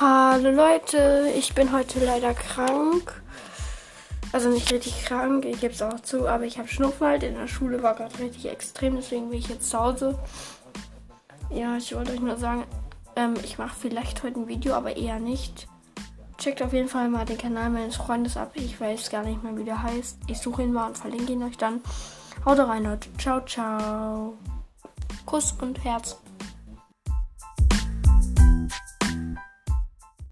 Hallo Leute, ich bin heute leider krank. Also nicht richtig krank, ich gebe es auch zu, aber ich habe Schnupfen halt. In der Schule war gerade richtig extrem, deswegen bin ich jetzt zu Hause. Ja, ich wollte euch nur sagen, ähm, ich mache vielleicht heute ein Video, aber eher nicht. Checkt auf jeden Fall mal den Kanal meines Freundes ab. Ich weiß gar nicht mehr, wie der heißt. Ich suche ihn mal und verlinke ihn euch dann. Haut rein, Leute. Ciao, ciao. Kuss und Herz.